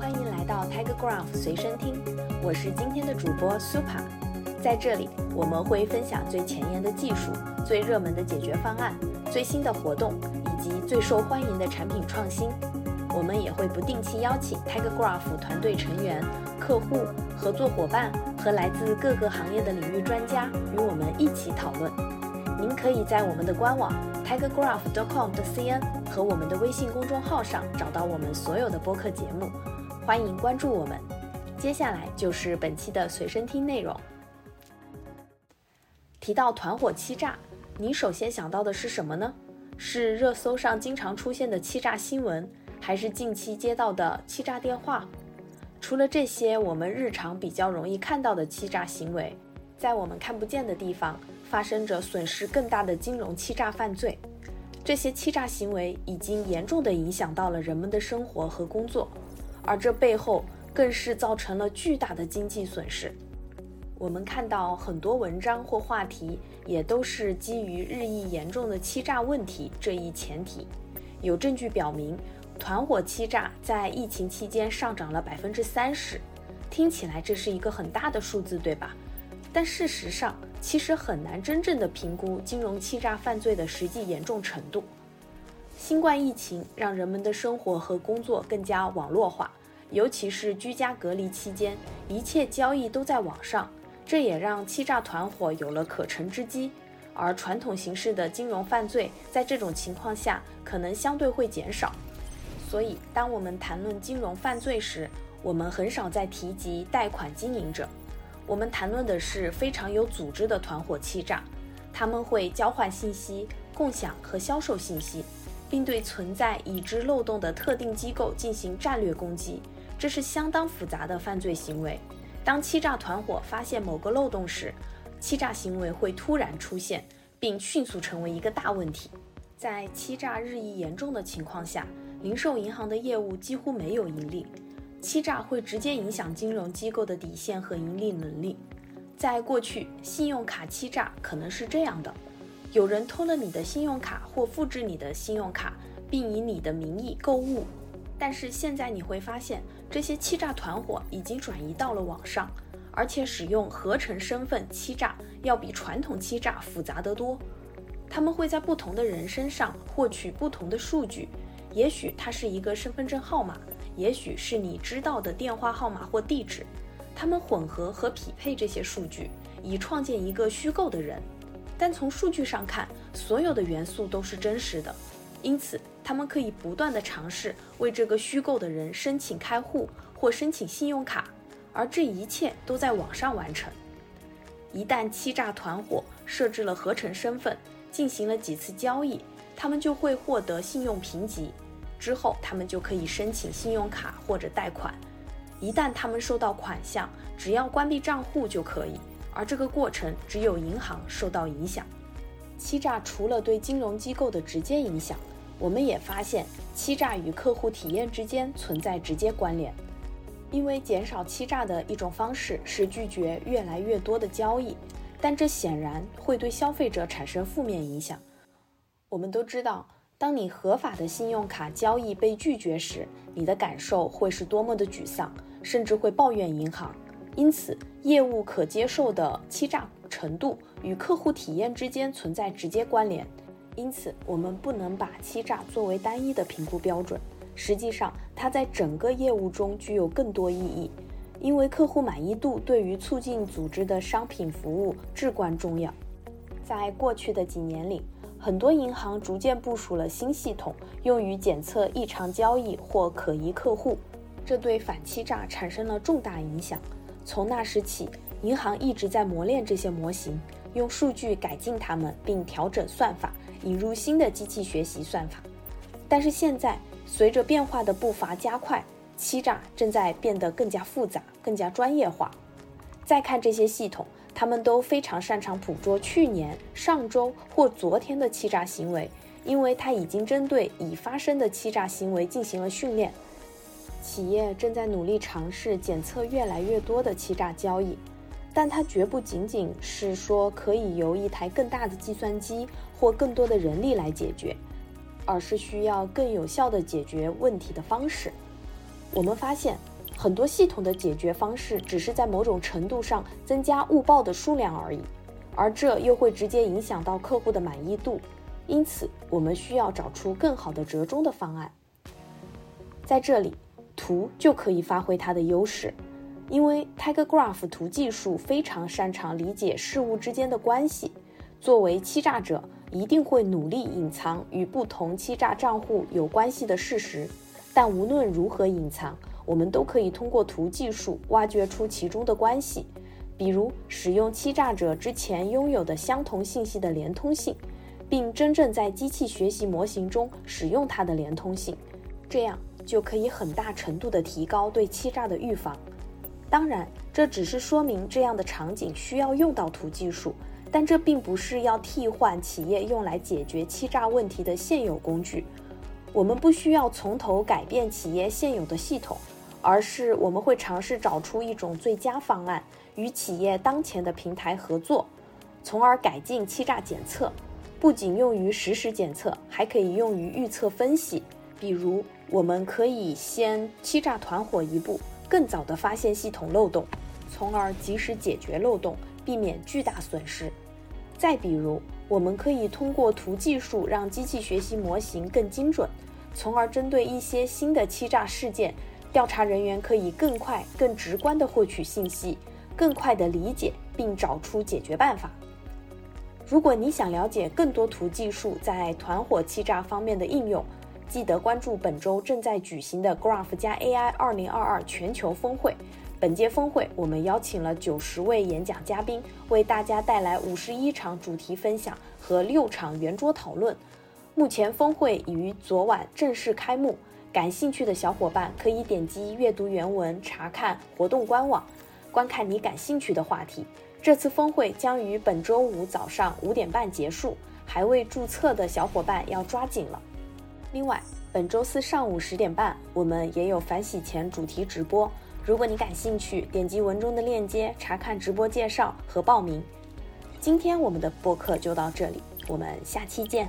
欢迎来到 Tiger Graph 随身听，我是今天的主播 Super。在这里，我们会分享最前沿的技术、最热门的解决方案、最新的活动以及最受欢迎的产品创新。我们也会不定期邀请 Tiger Graph 团队成员、客户、合作伙伴和来自各个行业的领域专家与我们一起讨论。您可以在我们的官网 tigergraph.com.cn 和我们的微信公众号上找到我们所有的播客节目，欢迎关注我们。接下来就是本期的随身听内容。提到团伙欺诈，你首先想到的是什么呢？是热搜上经常出现的欺诈新闻，还是近期接到的欺诈电话？除了这些我们日常比较容易看到的欺诈行为，在我们看不见的地方。发生着损失更大的金融欺诈犯罪，这些欺诈行为已经严重地影响到了人们的生活和工作，而这背后更是造成了巨大的经济损失。我们看到很多文章或话题，也都是基于日益严重的欺诈问题这一前提。有证据表明，团伙欺诈在疫情期间上涨了百分之三十。听起来这是一个很大的数字，对吧？但事实上，其实很难真正的评估金融欺诈犯罪的实际严重程度。新冠疫情让人们的生活和工作更加网络化，尤其是居家隔离期间，一切交易都在网上，这也让欺诈团伙有了可乘之机。而传统形式的金融犯罪在这种情况下可能相对会减少。所以，当我们谈论金融犯罪时，我们很少再提及贷款经营者。我们谈论的是非常有组织的团伙欺诈，他们会交换信息、共享和销售信息，并对存在已知漏洞的特定机构进行战略攻击。这是相当复杂的犯罪行为。当欺诈团伙发现某个漏洞时，欺诈行为会突然出现，并迅速成为一个大问题。在欺诈日益严重的情况下，零售银行的业务几乎没有盈利。欺诈会直接影响金融机构的底线和盈利能力。在过去，信用卡欺诈可能是这样的：有人偷了你的信用卡或复制你的信用卡，并以你的名义购物。但是现在你会发现，这些欺诈团伙已经转移到了网上，而且使用合成身份欺诈要比传统欺诈复杂得多。他们会在不同的人身上获取不同的数据，也许它是一个身份证号码。也许是你知道的电话号码或地址，他们混合和匹配这些数据，以创建一个虚构的人。但从数据上看，所有的元素都是真实的，因此他们可以不断地尝试为这个虚构的人申请开户或申请信用卡，而这一切都在网上完成。一旦欺诈团伙设置了合成身份，进行了几次交易，他们就会获得信用评级。之后，他们就可以申请信用卡或者贷款。一旦他们收到款项，只要关闭账户就可以。而这个过程只有银行受到影响。欺诈除了对金融机构的直接影响，我们也发现欺诈与客户体验之间存在直接关联。因为减少欺诈的一种方式是拒绝越来越多的交易，但这显然会对消费者产生负面影响。我们都知道。当你合法的信用卡交易被拒绝时，你的感受会是多么的沮丧，甚至会抱怨银行。因此，业务可接受的欺诈程度与客户体验之间存在直接关联。因此，我们不能把欺诈作为单一的评估标准。实际上，它在整个业务中具有更多意义，因为客户满意度对于促进组织的商品服务至关重要。在过去的几年里，很多银行逐渐部署了新系统，用于检测异常交易或可疑客户，这对反欺诈产生了重大影响。从那时起，银行一直在磨练这些模型，用数据改进它们，并调整算法，引入新的机器学习算法。但是现在，随着变化的步伐加快，欺诈正在变得更加复杂、更加专业化。再看这些系统。他们都非常擅长捕捉去年、上周或昨天的欺诈行为，因为它已经针对已发生的欺诈行为进行了训练。企业正在努力尝试检测越来越多的欺诈交易，但它绝不仅仅是说可以由一台更大的计算机或更多的人力来解决，而是需要更有效的解决问题的方式。我们发现，很多系统的解决方式只是在某种程度上增加误报的数量而已，而这又会直接影响到客户的满意度。因此，我们需要找出更好的折中的方案。在这里，图就可以发挥它的优势，因为 Tiger Graph 图技术非常擅长理解事物之间的关系。作为欺诈者，一定会努力隐藏与不同欺诈账户有关系的事实。但无论如何隐藏，我们都可以通过图技术挖掘出其中的关系，比如使用欺诈者之前拥有的相同信息的连通性。并真正在机器学习模型中使用它的连通性，这样就可以很大程度地提高对欺诈的预防。当然，这只是说明这样的场景需要用到图技术，但这并不是要替换企业用来解决欺诈问题的现有工具。我们不需要从头改变企业现有的系统，而是我们会尝试找出一种最佳方案，与企业当前的平台合作，从而改进欺诈检测。不仅用于实时检测，还可以用于预测分析。比如，我们可以先欺诈团伙一步，更早地发现系统漏洞，从而及时解决漏洞，避免巨大损失。再比如，我们可以通过图技术让机器学习模型更精准，从而针对一些新的欺诈事件，调查人员可以更快、更直观地获取信息，更快地理解并找出解决办法。如果你想了解更多图技术在团伙欺诈方面的应用，记得关注本周正在举行的 Graph 加 AI 2022全球峰会。本届峰会，我们邀请了九十位演讲嘉宾，为大家带来五十一场主题分享和六场圆桌讨论。目前峰会已于昨晚正式开幕，感兴趣的小伙伴可以点击阅读原文查看活动官网，观看你感兴趣的话题。这次峰会将于本周五早上五点半结束，还未注册的小伙伴要抓紧了。另外，本周四上午十点半，我们也有反洗钱主题直播。如果你感兴趣，点击文中的链接查看直播介绍和报名。今天我们的播客就到这里，我们下期见。